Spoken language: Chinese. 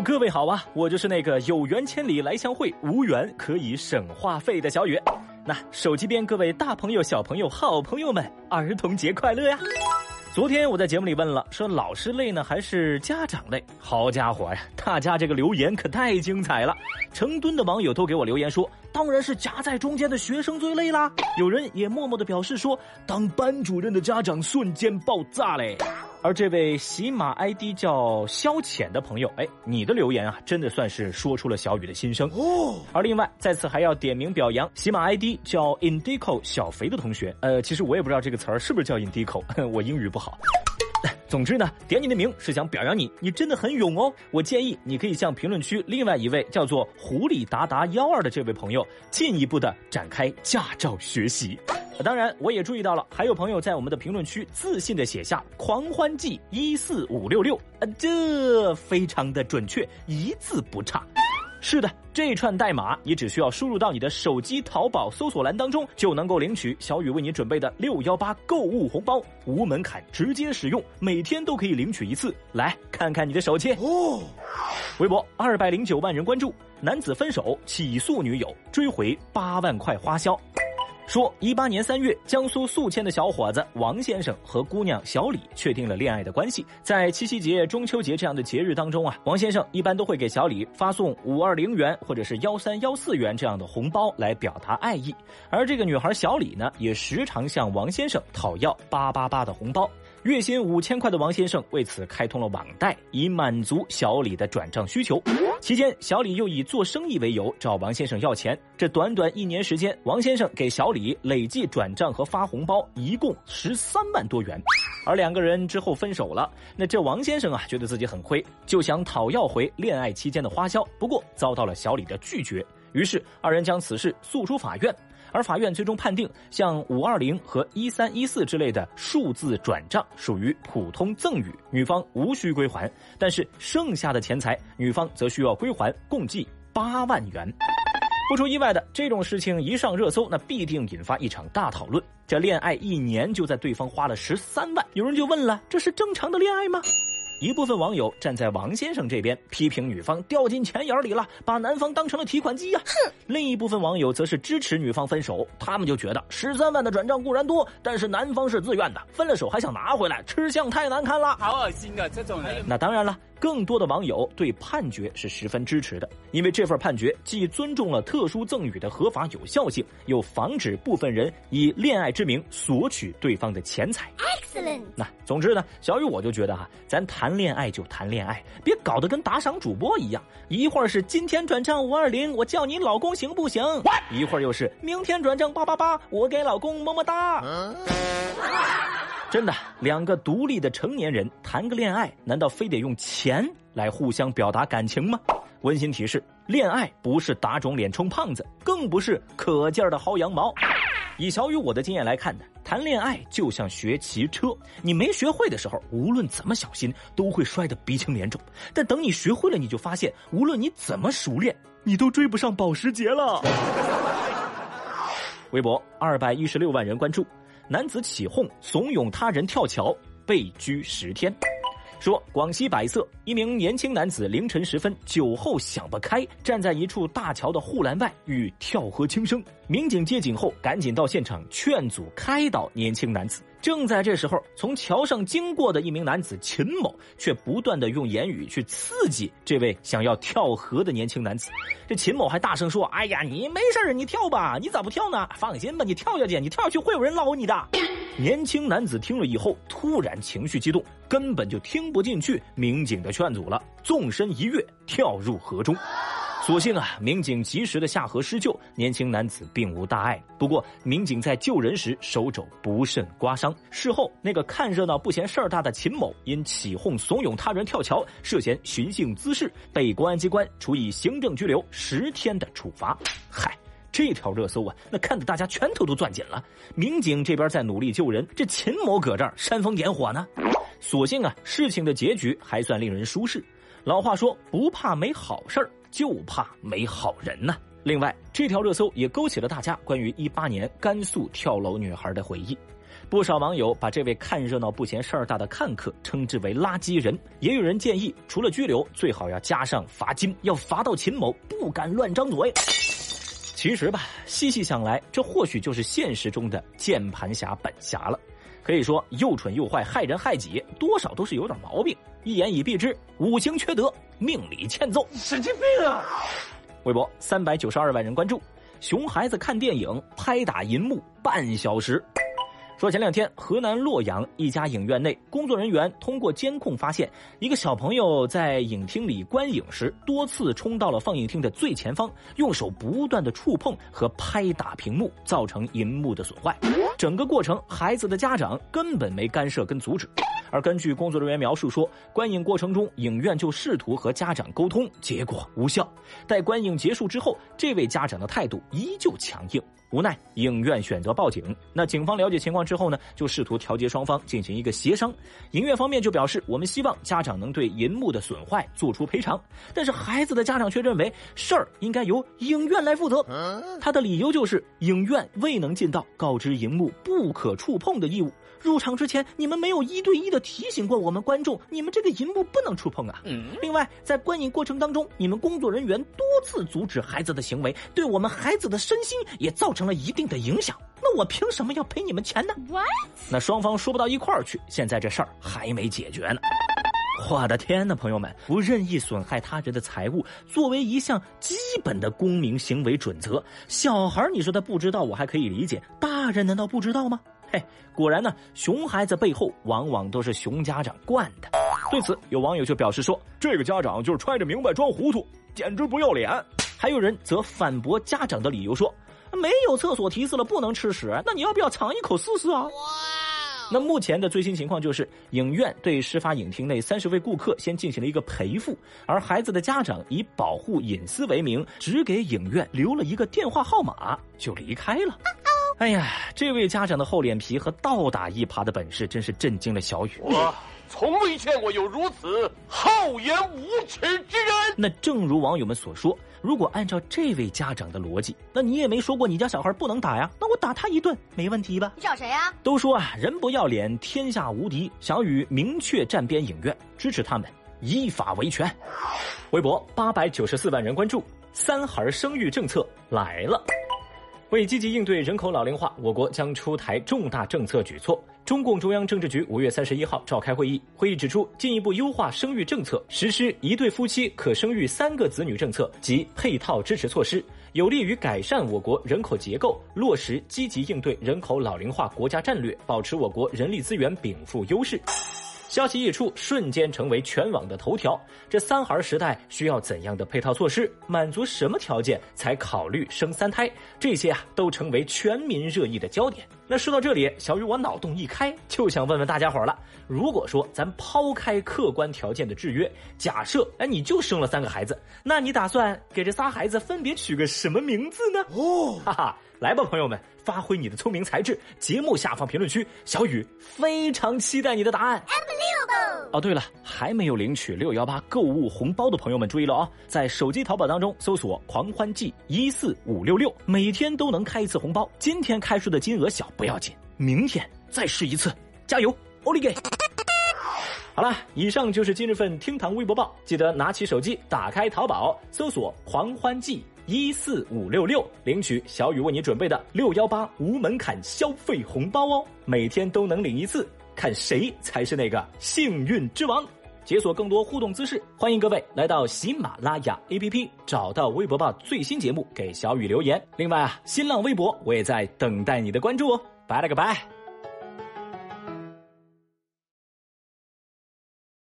各位好啊，我就是那个有缘千里来相会，无缘可以省话费的小雨。那手机边各位大朋友、小朋友、好朋友们，儿童节快乐呀！昨天我在节目里问了，说老师累呢还是家长累？好家伙呀，大家这个留言可太精彩了！成吨的网友都给我留言说，当然是夹在中间的学生最累啦。有人也默默的表示说，当班主任的家长瞬间爆炸嘞。而这位喜马 ID 叫消遣的朋友，哎，你的留言啊，真的算是说出了小雨的心声哦。而另外，在此还要点名表扬喜马 ID 叫 Indico 小肥的同学，呃，其实我也不知道这个词儿是不是叫 Indico，我英语不好。总之呢，点你的名是想表扬你，你真的很勇哦。我建议你可以向评论区另外一位叫做狐狸达达幺二的这位朋友进一步的展开驾照学习。当然，我也注意到了，还有朋友在我们的评论区自信的写下“狂欢季一四五六六”，呃，这非常的准确，一字不差。是的，这串代码你只需要输入到你的手机淘宝搜索栏当中，就能够领取小雨为你准备的六幺八购物红包，无门槛，直接使用，每天都可以领取一次。来看看你的手机哦。微博二百零九万人关注，男子分手起诉女友，追回八万块花销。说，一八年三月，江苏宿迁的小伙子王先生和姑娘小李确定了恋爱的关系。在七夕节、中秋节这样的节日当中啊，王先生一般都会给小李发送五二零元或者是幺三幺四元这样的红包来表达爱意。而这个女孩小李呢，也时常向王先生讨要八八八的红包。月薪五千块的王先生为此开通了网贷，以满足小李的转账需求。期间，小李又以做生意为由找王先生要钱。这短短一年时间，王先生给小李累计转账和发红包一共十三万多元。而两个人之后分手了。那这王先生啊，觉得自己很亏，就想讨要回恋爱期间的花销，不过遭到了小李的拒绝。于是二人将此事诉诸法院。而法院最终判定，像五二零和一三一四之类的数字转账属于普通赠与，女方无需归还。但是剩下的钱财，女方则需要归还，共计八万元。不出意外的，这种事情一上热搜，那必定引发一场大讨论。这恋爱一年就在对方花了十三万，有人就问了：这是正常的恋爱吗？一部分网友站在王先生这边，批评女方掉进钱眼里了，把男方当成了提款机呀。哼！另一部分网友则是支持女方分手，他们就觉得十三万的转账固然多，但是男方是自愿的，分了手还想拿回来，吃相太难看了。好恶心啊！这种人。那当然了。更多的网友对判决是十分支持的，因为这份判决既尊重了特殊赠与的合法有效性，又防止部分人以恋爱之名索取对方的钱财。Excellent。那总之呢，小雨我就觉得哈，咱谈恋爱就谈恋爱，别搞得跟打赏主播一样，一会儿是今天转账五二零，我叫你老公行不行？一会儿又是明天转账八八八，我给老公么么哒。真的，两个独立的成年人谈个恋爱，难道非得用钱来互相表达感情吗？温馨提示：恋爱不是打肿脸充胖子，更不是可劲儿的薅羊毛。以小雨我的经验来看呢，谈恋爱就像学骑车，你没学会的时候，无论怎么小心，都会摔得鼻青脸肿。但等你学会了，你就发现，无论你怎么熟练，你都追不上保时捷了。微博二百一十六万人关注。男子起哄怂恿他人跳桥，被拘十天。说广西百色一名年轻男子凌晨时分酒后想不开，站在一处大桥的护栏外欲跳河轻生。民警接警后赶紧到现场劝阻开导年轻男子。正在这时候，从桥上经过的一名男子秦某却不断的用言语去刺激这位想要跳河的年轻男子。这秦某还大声说：“哎呀，你没事你跳吧，你咋不跳呢？放心吧，你跳下去，你跳下去会有人捞你的。”年轻男子听了以后，突然情绪激动，根本就听不进去民警的劝阻了，纵身一跃，跳入河中。所幸啊，民警及时的下河施救，年轻男子并无大碍。不过，民警在救人时手肘不慎刮伤。事后，那个看热闹不嫌事儿大的秦某，因起哄怂恿他人跳桥，涉嫌寻衅滋事，被公安机关处以行政拘留十天的处罚。嗨。这条热搜啊，那看得大家拳头都攥紧了。民警这边在努力救人，这秦某搁这儿煽风点火呢。所幸啊，事情的结局还算令人舒适。老话说，不怕没好事儿，就怕没好人呐。另外，这条热搜也勾起了大家关于一八年甘肃跳楼女孩的回忆。不少网友把这位看热闹不嫌事儿大的看客称之为“垃圾人”，也有人建议，除了拘留，最好要加上罚金，要罚到秦某不敢乱张嘴。其实吧，细细想来，这或许就是现实中的键盘侠本侠了。可以说，又蠢又坏，害人害己，多少都是有点毛病。一言以蔽之，五行缺德，命里欠揍。神经病啊！微博三百九十二万人关注，熊孩子看电影拍打银幕半小时。说前两天，河南洛阳一家影院内，工作人员通过监控发现，一个小朋友在影厅里观影时，多次冲到了放映厅的最前方，用手不断的触碰和拍打屏幕，造成银幕的损坏。整个过程，孩子的家长根本没干涉跟阻止。而根据工作人员描述说，观影过程中，影院就试图和家长沟通，结果无效。待观影结束之后，这位家长的态度依旧强硬。无奈，影院选择报警。那警方了解情况之后呢，就试图调节双方，进行一个协商。影院方面就表示，我们希望家长能对银幕的损坏做出赔偿。但是孩子的家长却认为，事儿应该由影院来负责。他的理由就是，影院未能尽到告知银幕不可触碰的义务。入场之前，你们没有一对一的提醒过我们观众，你们这个银幕不能触碰啊。另外，在观影过程当中，你们工作人员多次阻止孩子的行为，对我们孩子的身心也造成了一定的影响。那我凭什么要赔你们钱呢？What？那双方说不到一块儿去，现在这事儿还没解决呢。我的天呐，朋友们，不任意损害他人的财物，作为一项基本的公民行为准则，小孩你说他不知道，我还可以理解，大人难道不知道吗？嘿，果然呢，熊孩子背后往往都是熊家长惯的。对此，有网友就表示说：“这个家长就是揣着明白装糊涂，简直不要脸。”还有人则反驳家长的理由说：“没有厕所提示了，不能吃屎，那你要不要尝一口试试啊？”那目前的最新情况就是，影院对事发影厅内三十位顾客先进行了一个赔付，而孩子的家长以保护隐私为名，只给影院留了一个电话号码就离开了。哎呀，这位家长的厚脸皮和倒打一耙的本事，真是震惊了小雨。我从未见过有如此厚颜无耻之人。那正如网友们所说，如果按照这位家长的逻辑，那你也没说过你家小孩不能打呀，那我打他一顿没问题吧？你找谁呀？都说啊，人不要脸，天下无敌。小雨明确站边影院，支持他们依法维权。微博八百九十四万人关注，三孩生育政策来了。为积极应对人口老龄化，我国将出台重大政策举措。中共中央政治局五月三十一号召开会议，会议指出，进一步优化生育政策，实施一对夫妻可生育三个子女政策及配套支持措施，有利于改善我国人口结构，落实积极应对人口老龄化国家战略，保持我国人力资源禀赋优势。消息一出，瞬间成为全网的头条。这三孩时代需要怎样的配套措施？满足什么条件才考虑生三胎？这些啊，都成为全民热议的焦点。那说到这里，小雨我脑洞一开，就想问问大家伙了：如果说咱抛开客观条件的制约，假设哎你就生了三个孩子，那你打算给这仨孩子分别取个什么名字呢？哦，哈哈。来吧，朋友们，发挥你的聪明才智。节目下方评论区，小雨非常期待你的答案。哦，对了，还没有领取六幺八购物红包的朋友们注意了啊，在手机淘宝当中搜索“狂欢季一四五六六”，每天都能开一次红包。今天开出的金额小不要紧，明天再试一次，加油，欧利给！好了，以上就是今日份厅堂微博报，记得拿起手机，打开淘宝，搜索“狂欢季”。一四五六六，领取小雨为你准备的六幺八无门槛消费红包哦！每天都能领一次，看谁才是那个幸运之王！解锁更多互动姿势，欢迎各位来到喜马拉雅 APP，找到微博吧最新节目，给小雨留言。另外啊，新浪微博我也在等待你的关注哦！拜了个拜。